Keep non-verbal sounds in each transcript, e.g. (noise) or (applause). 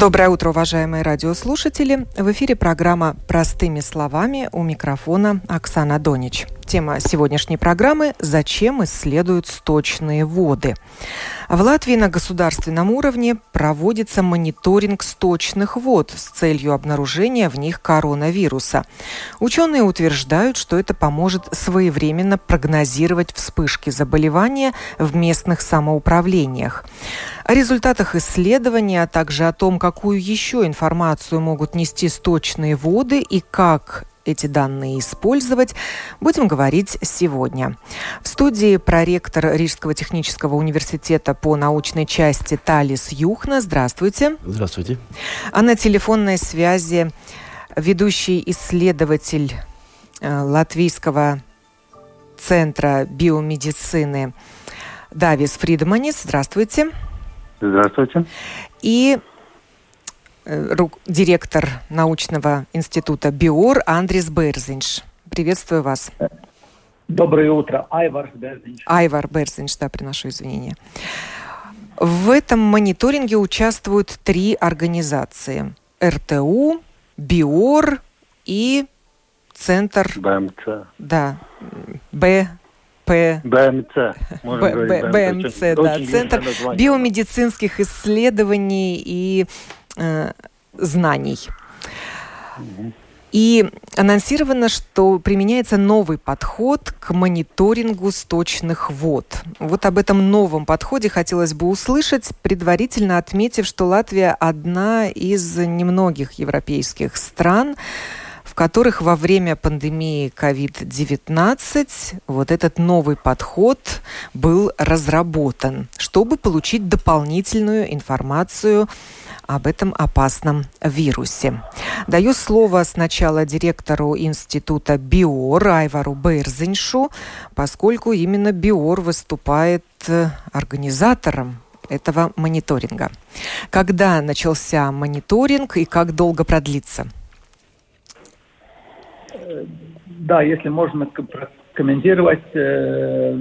Доброе утро, уважаемые радиослушатели. В эфире программа «Простыми словами» у микрофона Оксана Донич. Тема сегодняшней программы «Зачем исследуют сточные воды?». В Латвии на государственном уровне проводится мониторинг сточных вод с целью обнаружения в них коронавируса. Ученые утверждают, что это поможет своевременно прогнозировать вспышки заболевания в местных самоуправлениях. О результатах исследования, а также о том, какую еще информацию могут нести сточные воды и как эти данные использовать, будем говорить сегодня. В студии проректор Рижского технического университета по научной части Талис Юхна. Здравствуйте. Здравствуйте. А на телефонной связи ведущий исследователь э, Латвийского центра биомедицины Давис Фридманис. Здравствуйте. Здравствуйте. И Э, директор научного института БИОР Андрис Берзинш. Приветствую вас. Доброе утро. Айвар Берзинш. Айвар Берзинш, да, приношу извинения. В этом мониторинге участвуют три организации. РТУ, БИОР и Центр... БМЦ. Да, Б, П... БМЦ. БМЦ, да. Центр биомедицинских исследований и э, знаний. И анонсировано, что применяется новый подход к мониторингу сточных вод. Вот об этом новом подходе хотелось бы услышать, предварительно отметив, что Латвия одна из немногих европейских стран, которых во время пандемии COVID-19 вот этот новый подход был разработан, чтобы получить дополнительную информацию об этом опасном вирусе. Даю слово сначала директору института БИОР Айвару Бейрзиншу, поскольку именно БИОР выступает э, организатором этого мониторинга. Когда начался мониторинг и как долго продлится? Да, если можно комментировать, э,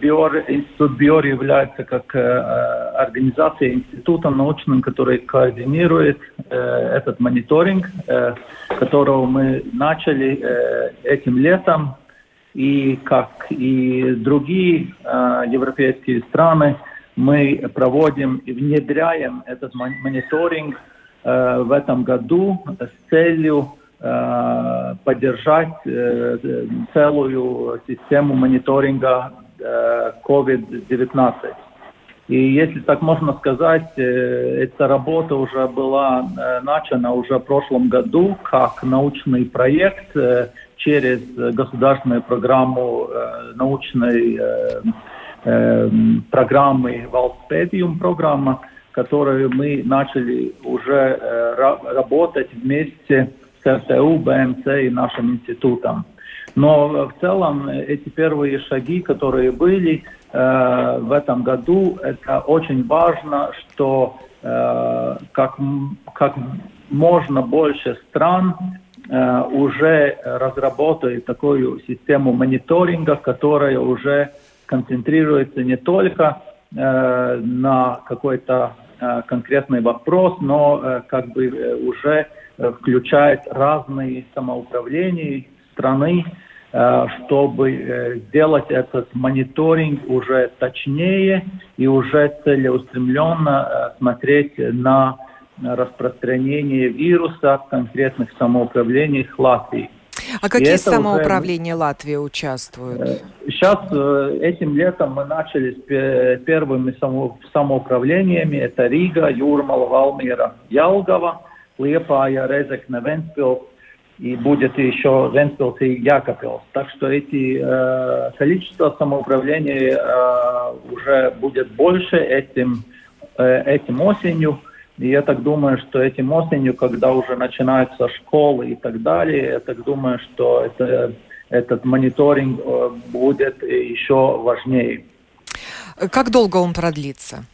БИОР, институт БИОР является как э, организацией, институтом научным, который координирует э, этот мониторинг, которого мы начали этим летом. И как и другие европейские страны, мы проводим и внедряем этот мониторинг в этом году с целью поддержать э, целую систему мониторинга э, COVID-19. И если так можно сказать, э, эта работа уже была э, начата уже в прошлом году как научный проект э, через государственную программу научной программы Валспедиум программа, которую мы начали уже работать вместе с РТУ, БМЦ и нашим институтом. Но в целом эти первые шаги, которые были э, в этом году, это очень важно, что э, как, как можно больше стран э, уже разработают такую систему мониторинга, которая уже концентрируется не только э, на какой-то э, конкретный вопрос, но э, как бы э, уже включает разные самоуправления страны, э, чтобы э, сделать этот мониторинг уже точнее и уже целеустремленно э, смотреть на распространение вируса в конкретных самоуправлениях Латвии. А какие самоуправления уже... Латвии участвуют? Сейчас этим летом мы начали с первыми самоуправлениями. Это Рига, Юрмала, Валмира, Ялгова, Лепая, Резекне, Венспилс, и будет еще Венспилс и Якопилс. Так что эти э, количество самоуправления э, уже будет больше этим, э, этим осенью. И я так думаю, что этим осенью, когда уже начинаются школы и так далее, я так думаю, что это, этот мониторинг будет еще важнее. Как долго он продлится?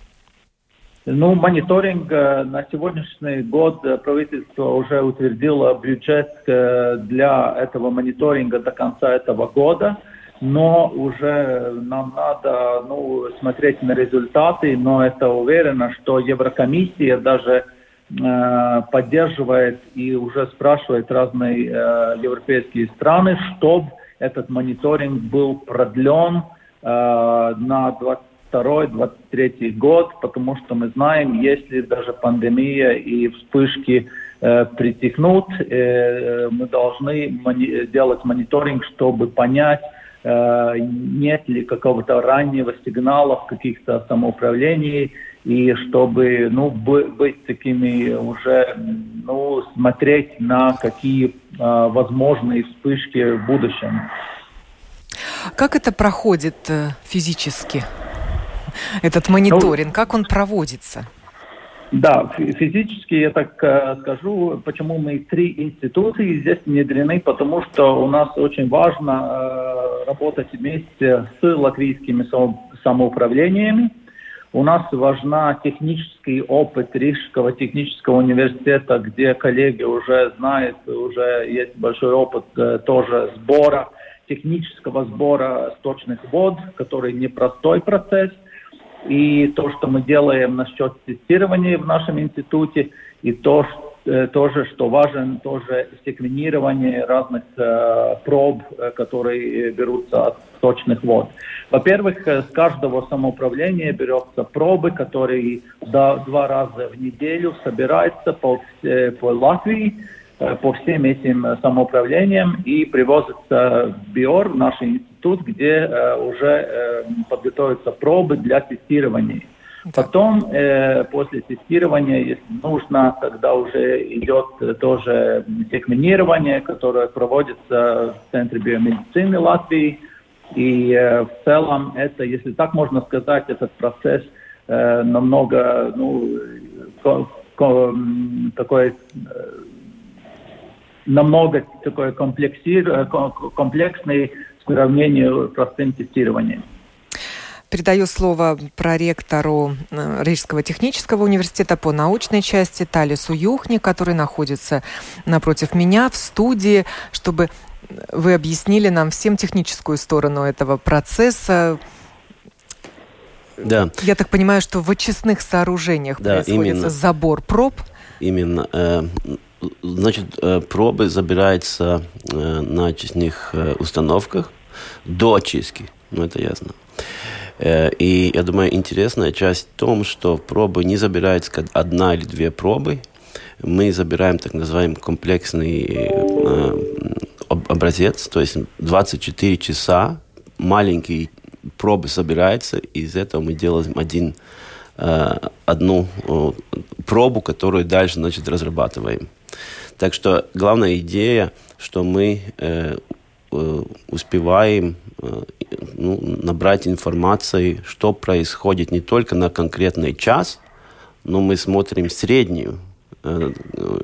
Ну, мониторинг э, на сегодняшний год э, правительство уже утвердило бюджет э, для этого мониторинга до конца этого года, но уже нам надо ну, смотреть на результаты, но это уверено, что Еврокомиссия даже э, поддерживает и уже спрашивает разные э, европейские страны, чтобы этот мониторинг был продлен э, на 20 22-23 год, потому что мы знаем, если даже пандемия и вспышки э, притихнут, э, мы должны мони- делать мониторинг, чтобы понять, э, нет ли какого-то раннего сигнала в каких-то самоуправлений, и чтобы ну, быть такими уже, ну, смотреть на какие э, возможные вспышки в будущем. Как это проходит э, физически? Этот мониторинг? Как он проводится? Да, физически я так э, скажу, почему мы три институции здесь внедрены, потому что у нас очень важно э, работать вместе с латвийскими самоуправлениями. У нас важна технический опыт Рижского технического университета, где коллеги уже знают, уже есть большой опыт э, тоже сбора, технического сбора сточных вод, который непростой процесс – и то, что мы делаем насчет тестирования в нашем институте, и то, э, тоже, что важен, тоже секвенирование разных э, проб, э, которые берутся от точных вод. Во-первых, э, с каждого самоуправления берется пробы, которые до, два раза в неделю собираются по, по Латвии, Э, по всем этим э, самоуправлениям и привозится в БИОР, в наш институт, где э, уже подготовятся пробы для тестирования. Потом, э, после тестирования, если нужно, тогда уже идет тоже секвенирование, которое проводится в Центре биомедицины Латвии. И э, в целом это, если так можно сказать, этот процесс э, намного ну, ко, ко, такой намного такой комплексный в сравнении с простым тестированием. Передаю слово проректору э, Рижского технического университета по научной части Талису Юхни, который находится напротив меня в студии, чтобы вы объяснили нам всем техническую сторону этого процесса. Да. Я так понимаю, что в очистных сооружениях да, происходит именно. забор проб. Именно. Значит, э, пробы забираются э, на очистных э, установках до очистки, ну это ясно. И я думаю, интересная часть в том, что пробы не забираются как одна или две пробы, мы забираем так называемый комплексный образец, то есть 24 часа маленькие пробы собираются, и из этого мы делаем один, одну э, пробу, которую дальше значит, разрабатываем. Так что главная идея, что мы э, э, успеваем э, ну, набрать информации, что происходит не только на конкретный час, но мы смотрим среднюю э,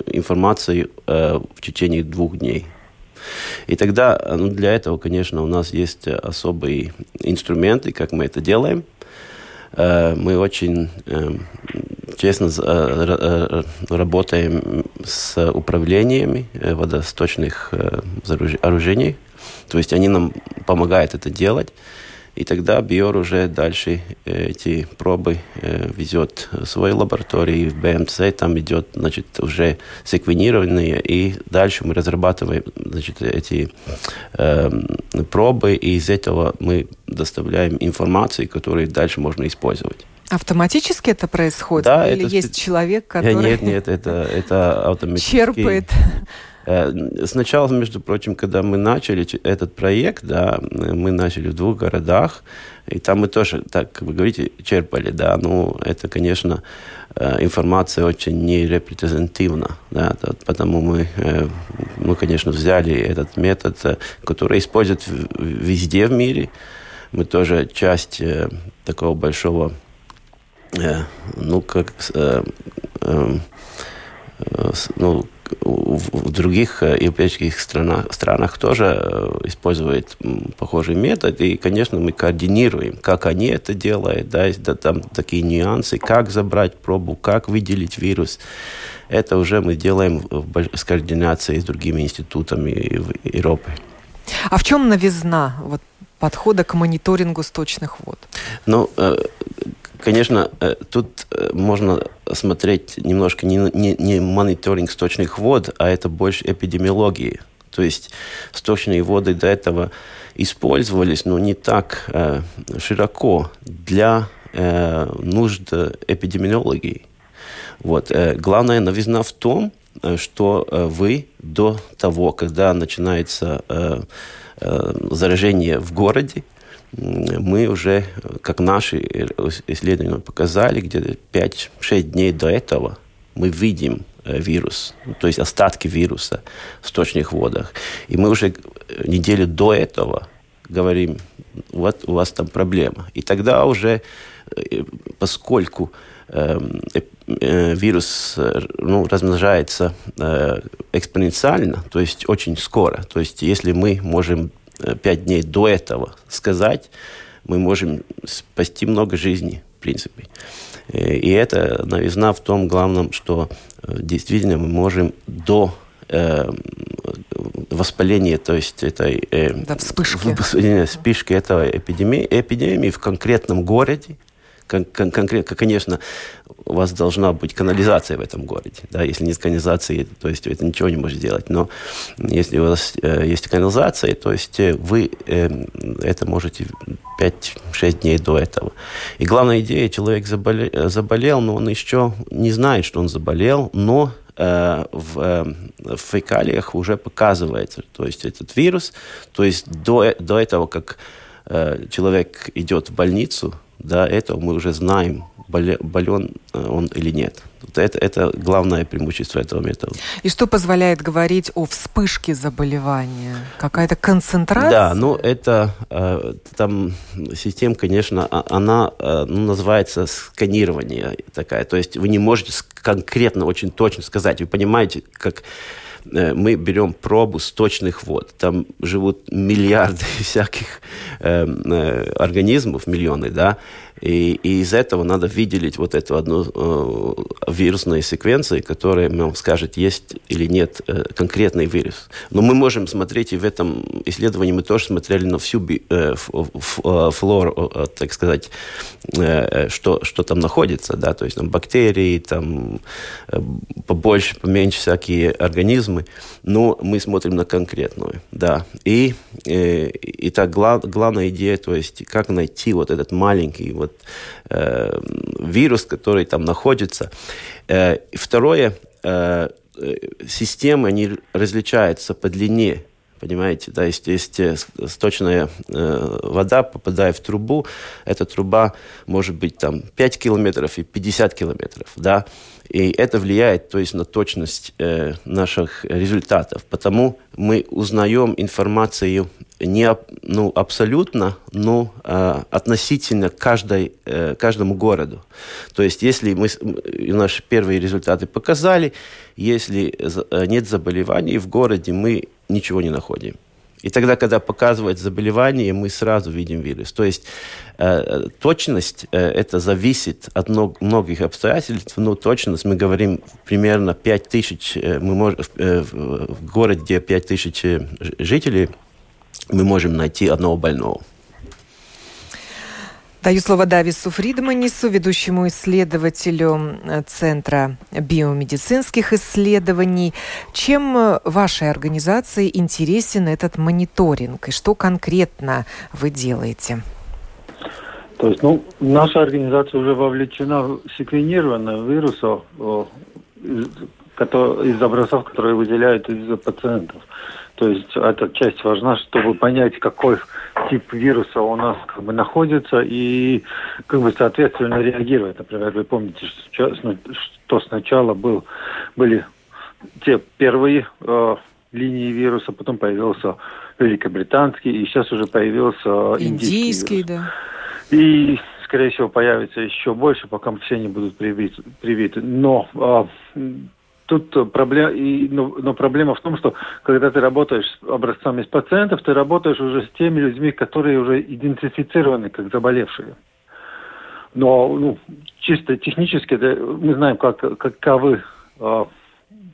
информацию э, в течение двух дней. И тогда ну, для этого, конечно, у нас есть особые инструменты, как мы это делаем. Э, мы очень э, честно э, работаем с управлениями водосточных оружений. То есть они нам помогают это делать. И тогда Биор уже дальше э, эти пробы э, везет в свою лабораторию, в БМЦ там идет, значит, уже секвенированные, и дальше мы разрабатываем, значит, эти э, пробы, и из этого мы доставляем информацию, которую дальше можно использовать. Автоматически это происходит? Да, Или это есть человек, который... Нет, нет, это, это автоматически... (laughs) Черпает Э, сначала, между прочим, когда мы начали этот проект, да, мы начали в двух городах, и там мы тоже, так как вы говорите, черпали, да, ну, это, конечно, э, информация очень нерепрезентативна, да, потому мы, э, мы, конечно, взяли этот метод, который используют везде в мире, мы тоже часть такого большого, ну, как, ну, в других э, европейских странах, странах тоже э, используют похожий метод. И, конечно, мы координируем, как они это делают, да, есть да, там такие нюансы, как забрать пробу, как выделить вирус. Это уже мы делаем с координацией с другими институтами в Европы. А в чем новизна вот, подхода к мониторингу сточных вод? Ну, э, Конечно, тут можно смотреть немножко не, не, не мониторинг сточных вод, а это больше эпидемиологии. То есть сточные воды до этого использовались, но не так э, широко для э, нужд эпидемиологии. Вот. Э, главная новизна в том, э, что вы до того, когда начинается э, э, заражение в городе, мы уже, как наши исследования показали, где-то 5-6 дней до этого мы видим э, вирус, то есть остатки вируса в сточных водах. И мы уже неделю до этого говорим, вот у вас там проблема. И тогда уже, э, поскольку эм, э, вирус ну, размножается экспоненциально, то есть очень скоро. То есть если мы можем пять дней до этого сказать, мы можем спасти много жизней, в принципе. Э, и это новизна в том главном, что э, действительно мы можем до э, воспаления, то есть этой э, да, вспышки. вспышки этого эпидемии, эпидемии в конкретном городе, кон кон конкретно, конечно, у вас должна быть канализация в этом городе. Да? Если нет канализации, то есть это ничего не может сделать. Но если у вас э, есть канализация, то есть э, вы э, это можете 5-6 дней до этого. И главная идея, человек заболел, э, заболел, но он еще не знает, что он заболел, но э, в, в фекалиях уже показывается, то есть этот вирус, то есть до, до этого, как человек идет в больницу, до этого мы уже знаем, болен э, он или нет. Это, это главное преимущество этого метода. И что позволяет говорить о вспышке заболевания? Какая-то концентрация? Да, ну это э, там система, конечно, а, она э, ну, называется сканирование такая. То есть вы не можете конкретно, очень точно сказать. Вы понимаете, как мы берем пробу сточных вод. Там живут миллиарды (laughs) всяких э, э, организмов, миллионы, да, и, и из этого надо выделить вот эту одну э, вирусную секвенцию, которая нам скажет, есть или нет э, конкретный вирус. Но мы можем смотреть, и в этом исследовании мы тоже смотрели на всю э, э, флору, э, так сказать, э, что, что там находится, да, то есть там бактерии, там э, побольше, поменьше всякие организмы, но мы смотрим на конкретную, да. И, э, и так глав, главная идея, то есть как найти вот этот маленький вот э, вирус, который там находится. Э, второе, э, системы, они различаются по длине понимаете? Да, есть, есть сточная э, вода, попадая в трубу, эта труба может быть там 5 километров и 50 километров, да, и это влияет, то есть, на точность э, наших результатов. Потому мы узнаем информацию не ну, абсолютно, но э, относительно каждой, э, каждому городу. То есть, если мы наши первые результаты показали, если э, нет заболеваний в городе, мы ничего не находим. И тогда, когда показывают заболевание, мы сразу видим вирус. То есть э, точность э, это зависит от много, многих обстоятельств, но точность, мы говорим примерно 5 тысяч, э, мы можем, э, в городе, где 5 тысяч э, жителей, мы можем найти одного больного. Даю слово Давису Фридманису, ведущему исследователю э, Центра биомедицинских исследований. Чем э, вашей организации интересен этот мониторинг и что конкретно вы делаете? То есть, ну, наша организация уже вовлечена в секвенирование вирусов из образцов, которые выделяют из пациентов. То есть эта часть важна, чтобы понять, какой тип вируса у нас как бы находится и как бы соответственно реагировать. Например, вы помните, что сначала был, были те первые э, линии вируса, потом появился великобританский, и сейчас уже появился индийский, индийский вирус. да. И скорее всего, появится еще больше, пока все не будут привиты. привиты. Но э, Тут проблема, и, но, но проблема в том, что когда ты работаешь с образцами из пациентов, ты работаешь уже с теми людьми, которые уже идентифицированы как заболевшие. Но ну, чисто технически да, мы знаем, как, каковы, э,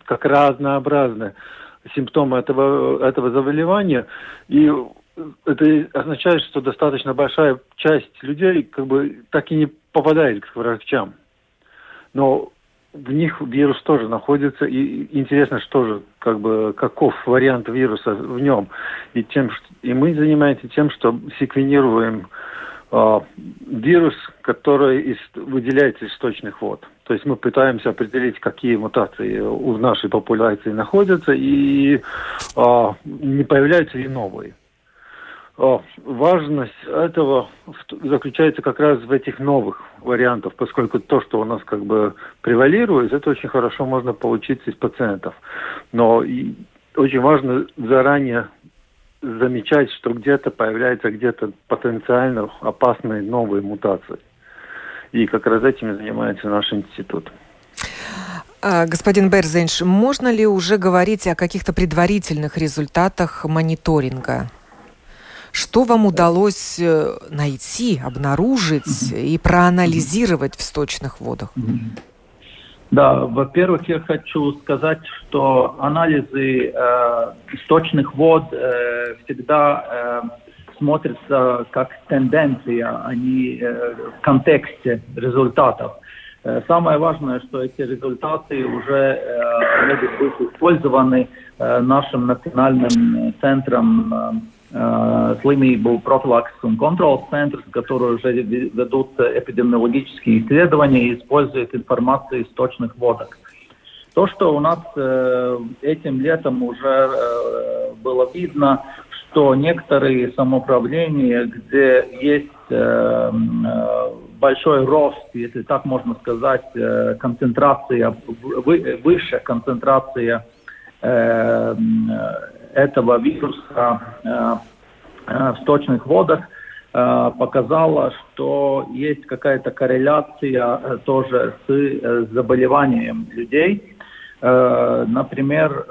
как разнообразны симптомы этого, этого заболевания. И это означает, что достаточно большая часть людей как бы так и не попадает к врачам. Но в них вирус тоже находится, и интересно, что же, как бы, каков вариант вируса в нем. И, тем, и мы занимаемся тем, что секвенируем э, вирус, который из, выделяется из сточных вод. То есть мы пытаемся определить, какие мутации у нашей популяции находятся, и э, не появляются ли новые важность этого заключается как раз в этих новых вариантах, поскольку то, что у нас как бы превалирует, это очень хорошо можно получить из пациентов. Но и очень важно заранее замечать, что где-то появляются где-то потенциально опасные новые мутации. И как раз этим занимается наш институт. А, господин Берзенш, можно ли уже говорить о каких-то предварительных результатах мониторинга? Что вам удалось э, найти, обнаружить и проанализировать в сточных водах? Да, во-первых, я хочу сказать, что анализы э, сточных вод э, всегда э, смотрятся как тенденция, а не э, в контексте результатов. Э, самое важное, что эти результаты уже э, могут быть использованы э, нашим национальным центром э, slimību профилаксис un контролс центр, которые уже ведут эпидемиологические исследования и используют информацию из точных водок. То, что у нас э, этим летом уже э, было видно, что некоторые самоуправления, где есть э, э, большой рост, если так можно сказать, э, концентрация, вы, выше концентрация э, этого вируса э, э, в сточных водах э, показала, что есть какая-то корреляция тоже с заболеванием людей. Например,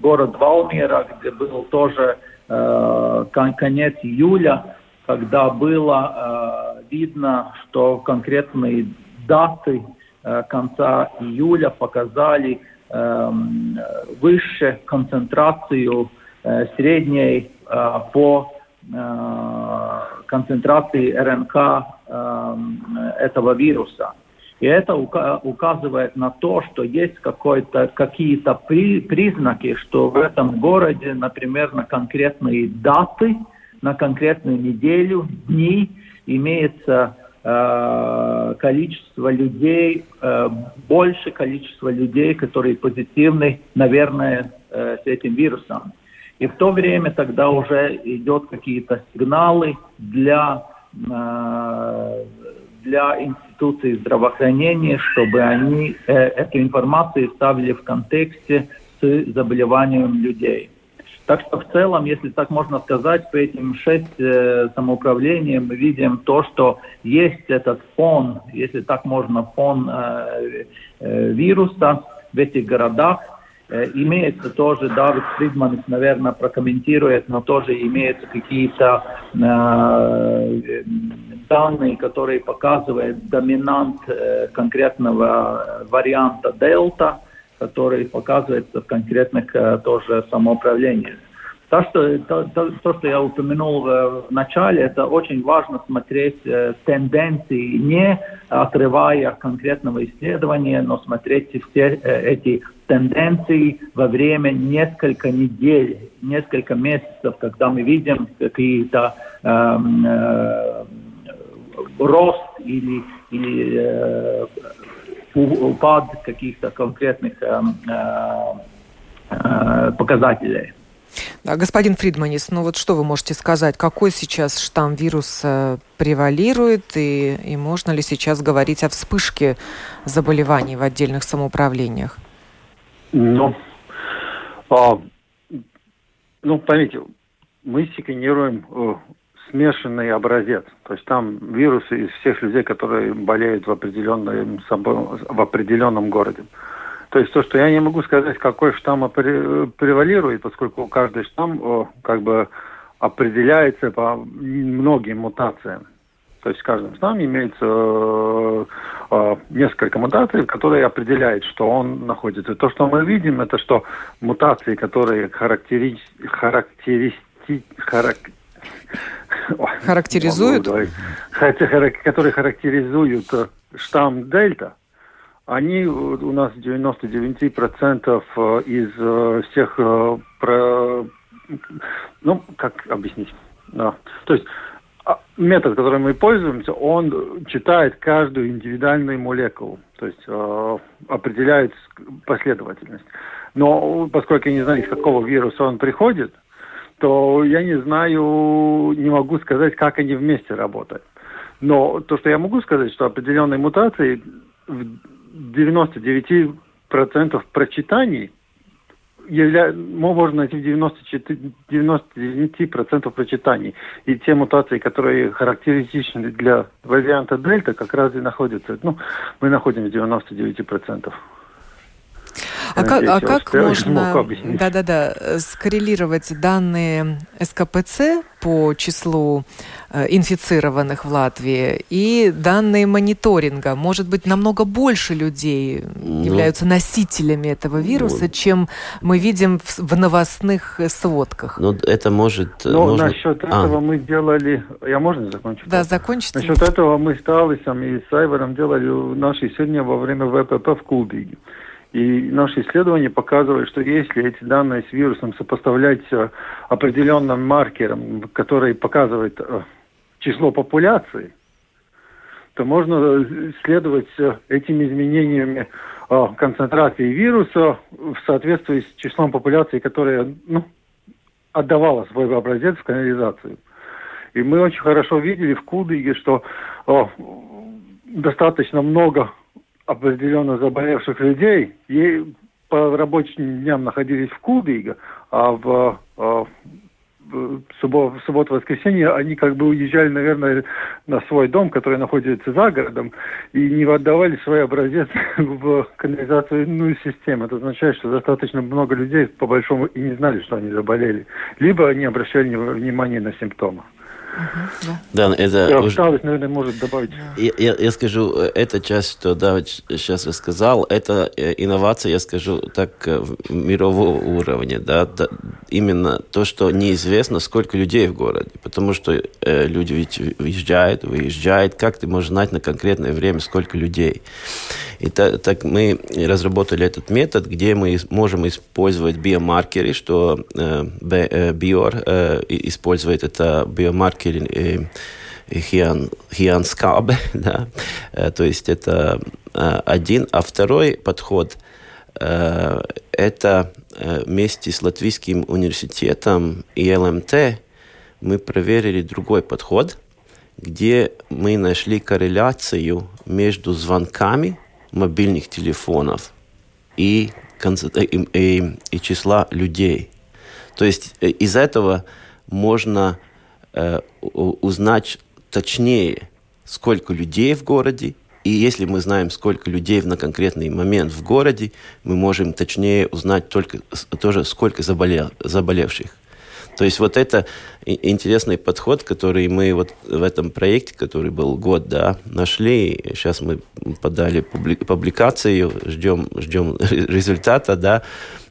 город Валмира, где был тоже конец июля, когда было видно, что конкретные даты конца июля показали Эм, выше концентрацию э, средней э, по э, концентрации РНК этого вируса. И это указывает на то, что есть какие-то признаки, что в этом городе, например, на конкретные даты, на конкретную неделю, дни имеется э, количество людей, э, больше количество людей, которые позитивны, наверное, э, с этим вирусом. И в то время тогда уже идет какие-то сигналы для, э, для институций здравоохранения, чтобы они э, эту информацию ставили в контексте с заболеванием людей. Так что в целом, если так можно сказать, по этим шесть э, самоуправлениям мы видим то, что есть этот фон, если так можно, фон э, э, вируса в этих городах. Э, имеется тоже, Давид Фридман, наверное, прокомментирует, но тоже имеются какие-то э, данные, которые показывают доминант э, конкретного варианта дельта который показывается в конкретных э, тоже самоуправлениях. То что, то, то, то, что я упомянул в начале, это очень важно смотреть э, тенденции, не отрывая конкретного исследования, но смотреть все э, эти тенденции во время несколько недель, несколько месяцев, когда мы видим какие-то э, э, рост или, или э, упад каких-то конкретных э, э, показателей. Да, господин Фридманис, ну вот что вы можете сказать, какой сейчас штамм вируса превалирует и, и можно ли сейчас говорить о вспышке заболеваний в отдельных самоуправлениях? Ну, а, ну поймите, мы секвенируем э, смешанный образец. То есть там вирусы из всех людей, которые болеют в определенном, в определенном городе. То есть то, что я не могу сказать, какой штамм превалирует, поскольку каждый штамм как бы определяется по многим мутациям. То есть в каждом штамме имеется э, э, несколько мутаций, которые определяют, что он находится. То, что мы видим, это что мутации, которые характери... характеристи... харак... Характеризуют? Которые характеризуют э, штамм Дельта, они у нас 99% э, из э, всех, про, ну, как объяснить? Да. То есть а, метод, которым мы пользуемся, он читает каждую индивидуальную молекулу, то есть э, определяет последовательность. Но поскольку я не знаю, из какого вируса он приходит, то я не знаю, не могу сказать, как они вместе работают. Но то, что я могу сказать, что определенные мутации 99% прочитаний явля... можно найти в 94, 99% прочитаний. И те мутации, которые характеристичны для варианта дельта, как раз и находятся. Ну, мы находим в 99%. А как, а как можно да-да-да, скоррелировать данные СКПЦ по числу э, инфицированных в Латвии и данные мониторинга? Может быть, намного больше людей ну, являются носителями этого вируса, ну, чем мы видим в, в новостных сводках? Ну, это может... Ну, нужно... насчет а. этого мы делали... Я можно закончить? Да, закончите. Насчет этого мы с Талисом и с Айваром делали наши исследования во время ВПП в Кулбиге. И наши исследования показывают, что если эти данные с вирусом сопоставлять с определенным маркером, который показывает э, число популяции, то можно следовать этими изменениями э, концентрации вируса в соответствии с числом популяции, которая ну, отдавала свой образец в канализацию. И мы очень хорошо видели в Кудыге, что о, э, достаточно много определенно заболевших людей и по рабочим дням находились в Кулдиге, а в, а в субботу воскресенье они как бы уезжали, наверное, на свой дом, который находится за городом, и не отдавали свой образец (laughs) в канализационную систему. Это означает, что достаточно много людей, по большому, и не знали, что они заболели. Либо они обращали внимание на симптомы да. да, это я уже... наверное, может добавить. Я, я, я скажу, эта часть, что Давид сейчас рассказал, это э, инновация, я скажу так, э, мирового уровня. Да, да, именно то, что неизвестно, сколько людей в городе. Потому что э, люди ведь въезжают, выезжают. Как ты можешь знать на конкретное время, сколько людей? И так, так мы разработали этот метод, где мы можем использовать биомаркеры, что э, э, Биор э, использует это биомаркеры э, Хиан, Хианскабе, (laughs) да, то есть это один, а второй подход это вместе с Латвийским университетом и ЛМТ мы проверили другой подход, где мы нашли корреляцию между звонками мобильных телефонов и, и, и, и числа людей. То есть э, из этого можно э, узнать точнее, сколько людей в городе, и если мы знаем, сколько людей на конкретный момент в городе, мы можем точнее узнать только тоже, сколько заболел, заболевших. То есть вот это интересный подход, который мы вот в этом проекте, который был год, да, нашли. Сейчас мы подали публикацию, ждем, ждем (laughs) результата, да.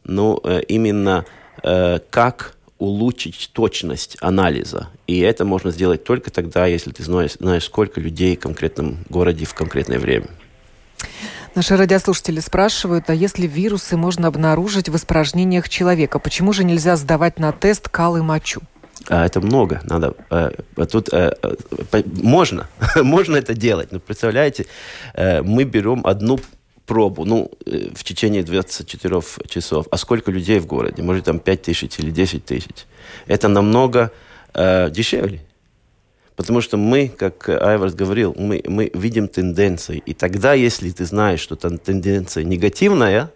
Но э, именно э, как улучшить точность анализа. И это можно сделать только тогда, если ты знаешь, знаешь сколько людей в конкретном городе в конкретное время. Наши радиослушатели спрашивают, а если вирусы можно обнаружить в испражнениях человека, почему же нельзя сдавать на тест кал и мочу? А это много, надо. А, тут а, можно, (laughs) можно это делать. Но представляете, мы берем одну пробу, ну, в течение 24 часов. А сколько людей в городе? Может, там 5 тысяч или 10 тысяч. Это намного э, дешевле. Потому что мы, как Айварс говорил, мы, мы видим тенденции. И тогда, если ты знаешь, что там тенденция негативная,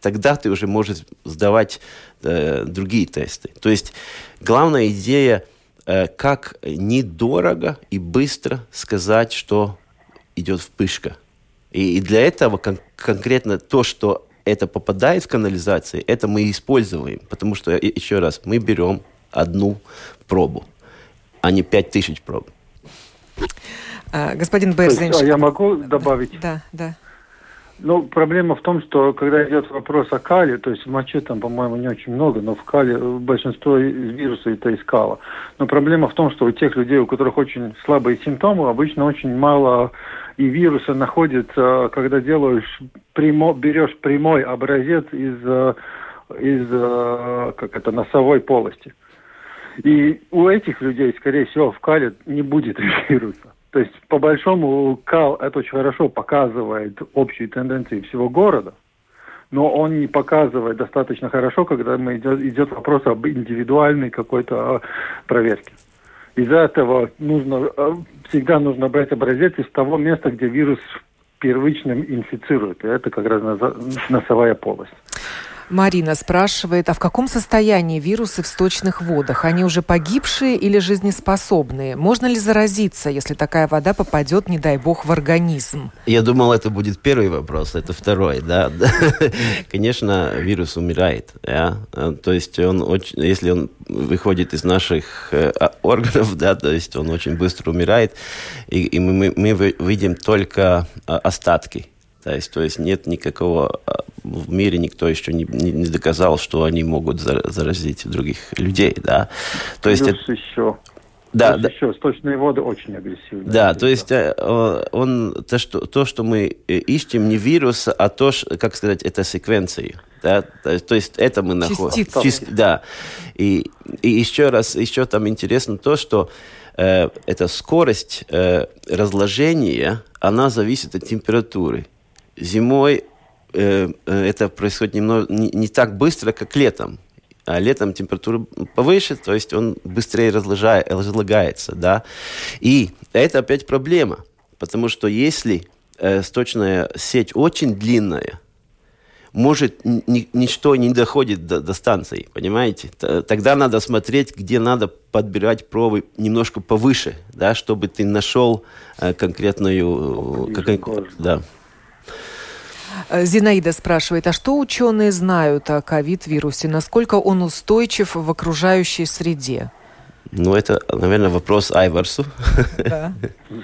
тогда ты уже можешь сдавать э, другие тесты. То есть главная идея, э, как недорого и быстро сказать, что идет вспышка. И, и для этого кон- конкретно то, что это попадает в канализацию, это мы используем. Потому что, еще раз, мы берем одну пробу а не 5000 проб. А, господин Берзинш. А я могу добавить? Да, да. Ну, проблема в том, что когда идет вопрос о кале, то есть в моче там, по-моему, не очень много, но в кале большинство вирусов это искало. Но проблема в том, что у тех людей, у которых очень слабые симптомы, обычно очень мало и вируса находится, когда делаешь прямо, берешь прямой образец из, из как это, носовой полости. И у этих людей, скорее всего, в кале не будет (laughs) вируса. То есть, по большому, кал это очень хорошо показывает общие тенденции всего города, но он не показывает достаточно хорошо, когда мы идет, идет вопрос об индивидуальной какой-то а, проверке. Из-за этого нужно, а, всегда нужно брать образец из того места, где вирус первично инфицирует. И это как раз носовая полость. Марина спрашивает, а в каком состоянии вирусы в сточных водах? Они уже погибшие или жизнеспособные? Можно ли заразиться, если такая вода попадет, не дай бог, в организм? Я думал, это будет первый вопрос, это второй, да. (laughs) Конечно, вирус умирает, да. То есть он очень, если он выходит из наших э, органов, да, то есть он очень быстро умирает, и, и мы, мы видим только а, остатки то есть, то есть нет никакого а, в мире никто еще не, не, не доказал, что они могут заразить других людей, да. То есть Плюс это... еще да, да. еще сточные воды очень агрессивные. Да, то есть э, он то что то, что мы э, ищем, не вирус, а то, как сказать, это секвенции. Да? То есть это мы находим. Частицы. да. И, и еще раз, еще там интересно то, что э, эта скорость э, разложения, она зависит от температуры. Зимой э, э, это происходит немного не, не так быстро, как летом. А летом температура повыше, то есть он быстрее разлагается, да. И это опять проблема, потому что если э, сточная сеть очень длинная, может, ни, ничто не доходит до, до станции, понимаете? Тогда надо смотреть, где надо подбирать провы немножко повыше, да, чтобы ты нашел э, конкретную... Как, да. Э, Зинаида спрашивает, а что ученые знают о ковид-вирусе? Насколько он устойчив в окружающей среде? Ну, это, наверное, вопрос Айварсу. Да.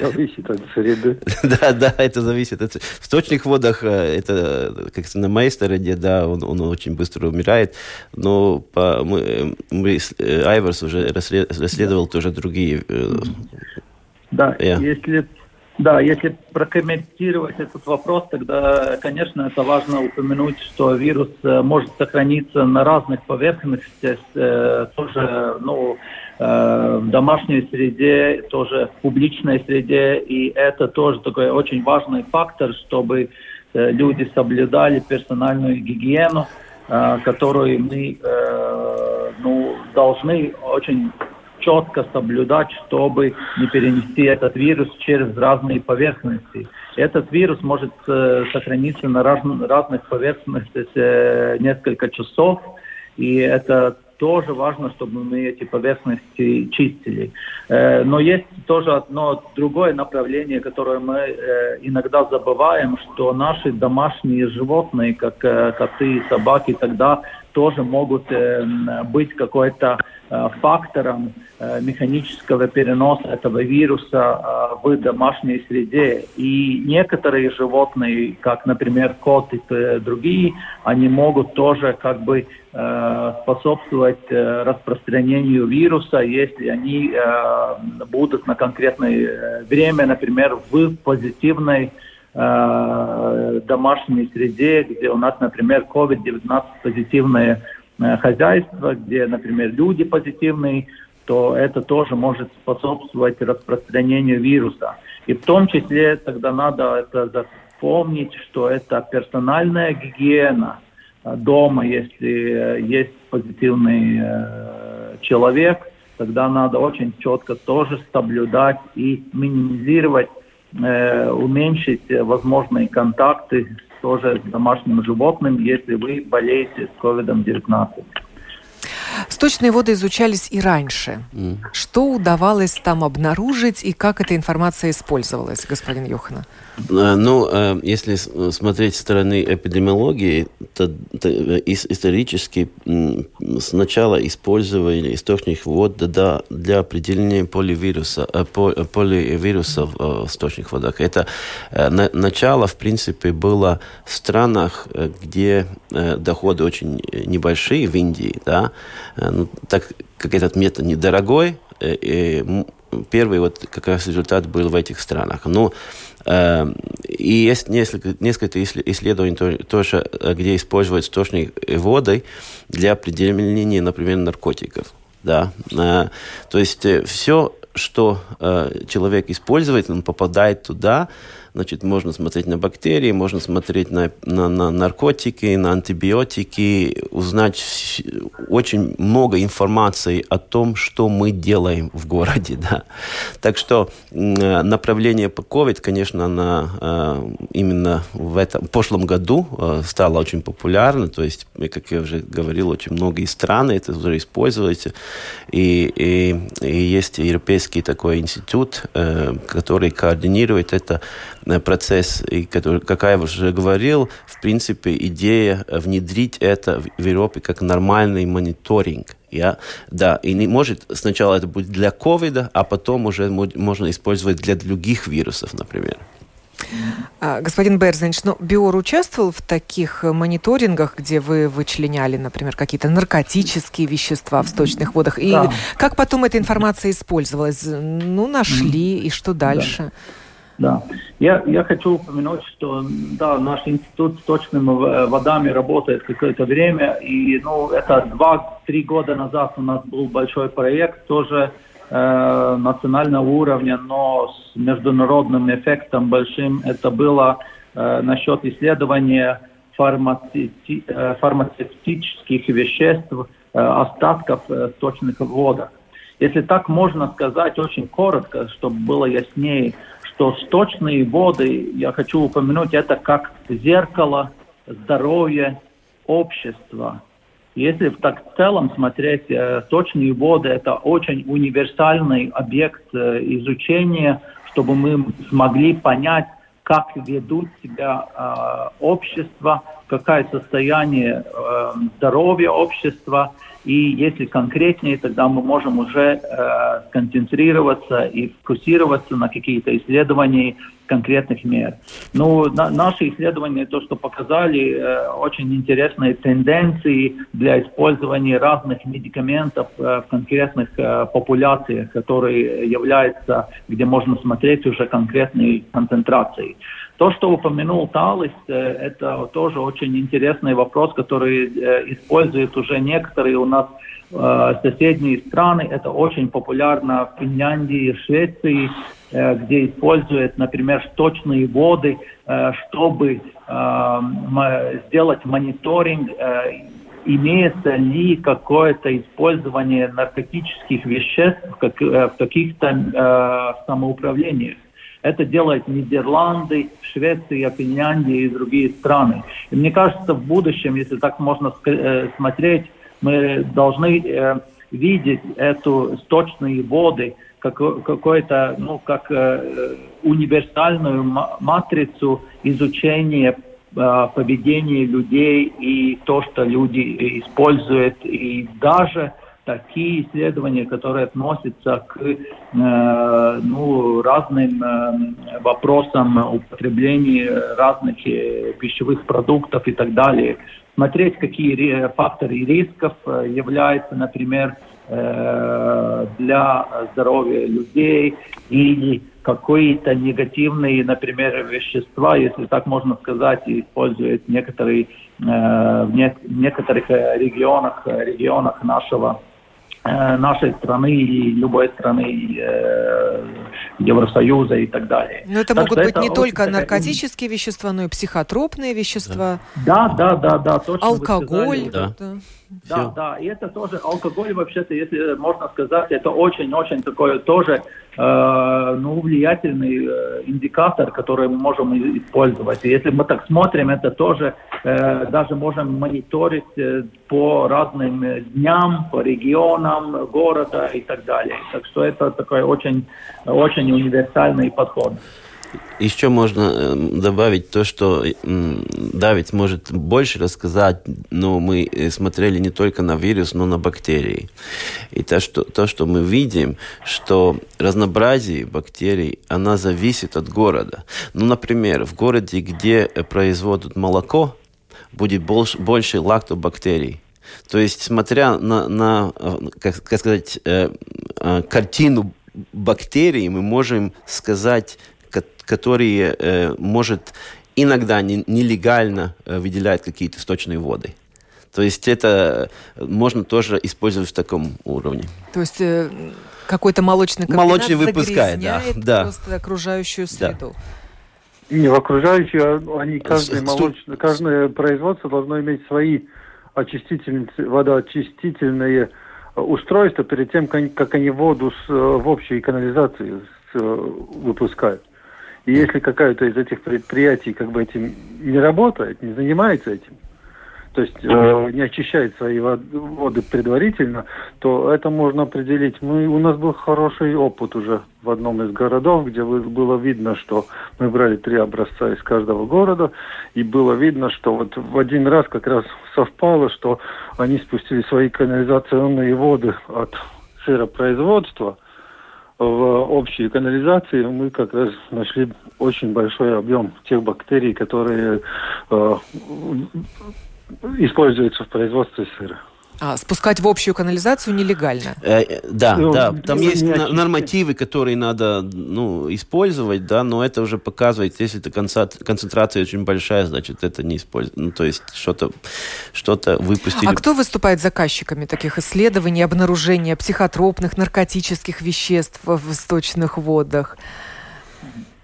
Зависит от среды. (laughs) да, да, это зависит. От... В сточных водах э, это, как на моей стороне, да, он, он очень быстро умирает. Но по, мы, мы, э, Айварс уже расследовал да. тоже другие. Да, yeah. если да, если прокомментировать этот вопрос, тогда, конечно, это важно упомянуть, что вирус э, может сохраниться на разных поверхностях, э, тоже, ну, в домашней среде, тоже в публичной среде, и это тоже такой очень важный фактор, чтобы люди соблюдали персональную гигиену, которую мы ну, должны очень четко соблюдать, чтобы не перенести этот вирус через разные поверхности. Этот вирус может э, сохраниться на раз, разных поверхностях э, несколько часов, и это тоже важно, чтобы мы эти поверхности чистили. Э, но есть тоже одно другое направление, которое мы э, иногда забываем, что наши домашние животные, как э, коты собаки, тогда тоже могут быть какой-то фактором механического переноса этого вируса в домашней среде. И некоторые животные, как, например, кот и другие, они могут тоже как бы способствовать распространению вируса, если они будут на конкретное время, например, в позитивной э, домашней среде, где у нас, например, COVID-19 позитивное э, хозяйство, где, например, люди позитивные, то это тоже может способствовать распространению вируса. И в том числе тогда надо это запомнить, что это персональная гигиена дома, если есть позитивный э, человек – тогда надо очень четко тоже соблюдать и минимизировать, э, уменьшить возможные контакты тоже с домашним животным, если вы болеете с COVID-19. Сточные воды изучались и раньше. Mm. Что удавалось там обнаружить и как эта информация использовалась, господин Йохана? Э, ну, э, если смотреть со стороны эпидемиологии, то, то исторически сначала использовали источник вод для, определения поливируса, э, поливируса в источных водах. Это начало, в принципе, было в странах, где доходы очень небольшие, в Индии, да, ну, так как этот метод недорогой, первый вот как раз результат был в этих странах. Ну, Эм, и есть несколько, несколько исследований тоже, где используют сточные воды для определения, например, наркотиков. Да? Э, то есть э, все, что э, человек использует, он попадает туда, Значит, можно смотреть на бактерии, можно смотреть на, на, на наркотики, на антибиотики, узнать очень много информации о том, что мы делаем в городе. (laughs) Да. Так что направление по COVID, конечно, она э, именно в этом в прошлом году э, стало очень популярно. То есть, как я уже говорил, очень многие страны это уже используют. И, и, и есть европейский такой институт, э, который координирует это Э, процесс, и который, как я уже говорил, в принципе, идея внедрить это в Европе как нормальный мониторинг. Я, да, и не может сначала это будет для ковида, а потом уже можно использовать для других вирусов, например. А, господин Берзенч, ну, Биор участвовал в таких мониторингах, где вы вычленяли, например, какие-то наркотические вещества в сточных водах? И да. как потом эта информация использовалась? Ну, нашли, и что дальше? Да. Да. Я, я хочу упомянуть, что да, наш институт с точными водами работает какое-то время, и ну, это два-три года назад у нас был большой проект, тоже э, национального уровня, но с международным эффектом большим. Это было э, насчет исследования фармацевти, э, фармацевтических веществ, э, остатков э, сточных водах. Если так можно сказать очень коротко, чтобы было яснее, что сточные воды, я хочу упомянуть, это как зеркало здоровья общества. Если так в целом смотреть, э, сточные воды – это очень универсальный объект э, изучения, чтобы мы смогли понять, как ведут себя э, общество, какое состояние э, здоровья общества – и если конкретнее, тогда мы можем уже э, сконцентрироваться и фокусироваться на какие-то исследования конкретных мер. Ну, на, наши исследования, то, что показали, э, очень интересные тенденции для использования разных медикаментов э, в конкретных э, популяциях, которые являются, где можно смотреть уже конкретные концентрации. То, что упомянул Талис, это тоже очень интересный вопрос, который используют уже некоторые у нас соседние страны. Это очень популярно в Финляндии, Швеции, где используют, например, сточные воды, чтобы сделать мониторинг имеется ли какое-то использование наркотических веществ в каких-то э, самоуправлениях. Это делают Нидерланды, Швеция, Финляндия и другие страны. И мне кажется, в будущем, если так можно э, смотреть, мы должны э, видеть эту сточные воды как какой-то, ну, как э, универсальную матрицу изучения поведения людей и то, что люди используют, и даже такие исследования, которые относятся к э, ну, разным э, вопросам употребления разных э, пищевых продуктов и так далее. Смотреть, какие факторы рисков э, являются, например, э, для здоровья людей или какие-то негативные, например, вещества, если так можно сказать, используют некоторые, э, в некоторых регионах, регионах нашего Э, нашей страны или любой страны э, Евросоюза и так далее. Но это так могут быть это не только такая... наркотические вещества, но и психотропные вещества. Да, да, да, да, точно. Алкоголь. Да. да. Да, да, и это тоже алкоголь вообще-то, если можно сказать, это очень-очень такой тоже э, ну, влиятельный э, индикатор, который мы можем использовать. И если мы так смотрим, это тоже э, даже можем мониторить э, по разным дням, по регионам города и так далее. Так что это такой очень, очень универсальный подход. Еще можно эм, добавить то, что Давид может больше рассказать, но мы э, смотрели не только на вирус, но на бактерии. И то, что, то, что мы видим, что разнообразие бактерий, она зависит от города. Ну, например, в городе, где э, производят молоко, будет больше, больше лактобактерий. То есть, смотря на, на э, как, как сказать, э, э, картину бактерий, мы можем сказать которые, э, может, иногда не, нелегально э, выделяют какие-то сточные воды. То есть это можно тоже использовать в таком уровне. То есть э, какой-то молочный комбинат Молочный выпускает, да, да. просто окружающую среду. Да. Не, в окружающую, а они, каждое, молочное, каждое производство должно иметь свои очистительные, водоочистительные устройства перед тем, как они воду с, в общей канализации выпускают. И если какая-то из этих предприятий как бы этим не работает, не занимается этим, то есть э, не очищает свои воды предварительно, то это можно определить. Мы, у нас был хороший опыт уже в одном из городов, где было видно, что мы брали три образца из каждого города, и было видно, что вот в один раз как раз совпало, что они спустили свои канализационные воды от сыропроизводства – в общей канализации мы как раз нашли очень большой объем тех бактерий, которые э, используются в производстве сыра. А, спускать в общую канализацию нелегально. Э, э да, ну, да. Там есть нормативы, которые надо ну, использовать, да, но это уже показывает, если это концентрация очень большая, значит, это не используется. Ну, то есть что-то что выпустили. А кто выступает заказчиками таких исследований, обнаружения психотропных, наркотических веществ в сточных водах?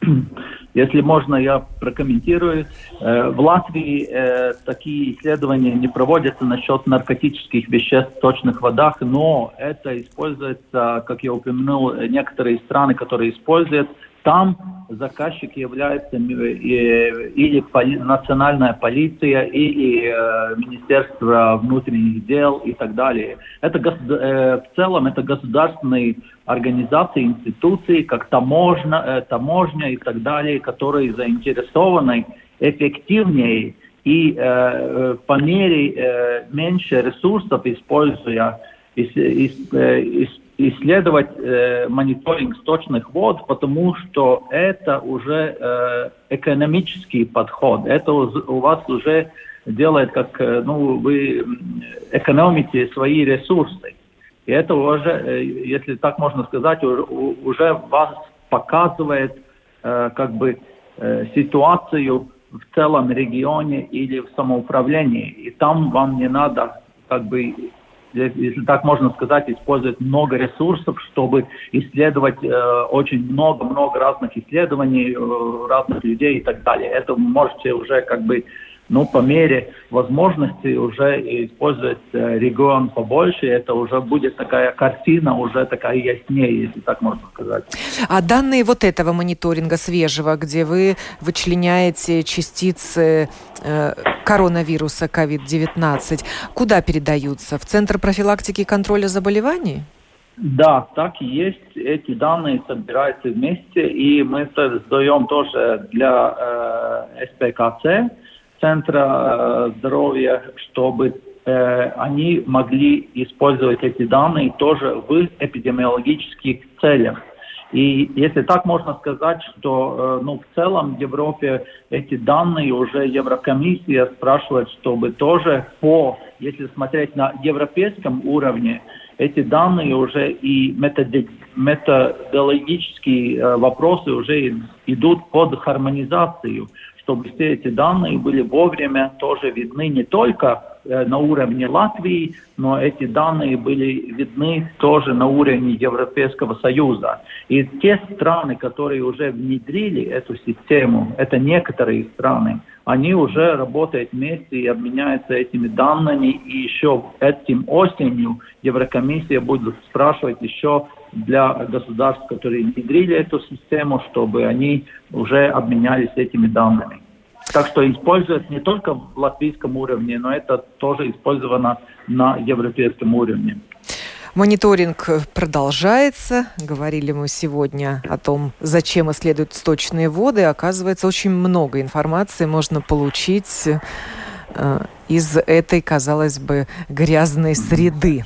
(clears throat) Если можно, я прокомментирую. Э, в Латвии э, такие исследования не проводятся насчет наркотических веществ в точных водах, но это используется, как я упомянул, некоторые страны, которые используют там заказчик является или национальная полиция, или э, Министерство внутренних дел и так далее. Это э, в целом это государственные организации, институции, как таможня, э, таможня и так далее, которые заинтересованы эффективнее и э, по мере э, меньше ресурсов используя, ис, ис, ис, исследовать э, мониторинг сточных вод, потому что это уже э, экономический подход. Это у, вас уже делает, как э, ну, вы экономите свои ресурсы. И это уже, э, если так можно сказать, уже, вас показывает э, как бы э, ситуацию в целом регионе или в самоуправлении. И там вам не надо, как бы, если так можно сказать, использовать много ресурсов, чтобы исследовать э, очень много-много разных исследований, э, разных людей и так далее. Это вы можете уже как бы ну, по мере возможности уже использовать э, регион побольше, это уже будет такая картина, уже такая яснее, если так можно сказать. А данные вот этого мониторинга свежего, где вы вычленяете частицы э, коронавируса COVID-19, куда передаются? В Центр профилактики и контроля заболеваний? Да, так и есть. Эти данные собираются вместе, и мы создаем тоже для э, СПКЦ, Центра э, здоровья, чтобы э, они могли использовать эти данные тоже в эпидемиологических целях. И если так можно сказать, что э, ну, в целом в Европе эти данные уже Еврокомиссия спрашивает, чтобы тоже по, если смотреть на европейском уровне, эти данные уже и методологические вопросы уже идут под хармонизацию чтобы все эти данные были вовремя тоже видны не только э, на уровне Латвии, но эти данные были видны тоже на уровне Европейского Союза. И те страны, которые уже внедрили эту систему, это некоторые страны, они уже работают вместе и обменяются этими данными, и еще этим осенью Еврокомиссия будет спрашивать еще для государств, которые внедрили эту систему, чтобы они уже обменялись этими данными. Так что используют не только в латвийском уровне, но это тоже использовано на европейском уровне. Мониторинг продолжается. Говорили мы сегодня о том, зачем исследуют сточные воды. Оказывается, очень много информации можно получить э, из этой, казалось бы, грязной среды.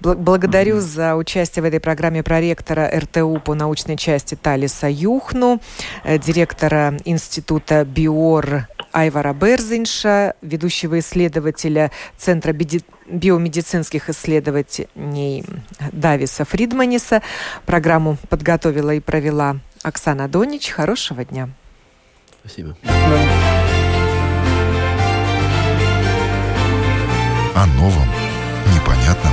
Благодарю mm-hmm. за участие в этой программе проректора РТУ по научной части Талиса Юхну, э, директора Института БИОР Айвара Берзинша, ведущего исследователя Центра биомедицинских исследований Дависа Фридманиса. Программу подготовила и провела Оксана Донич. Хорошего дня. Спасибо. О новом, непонятном,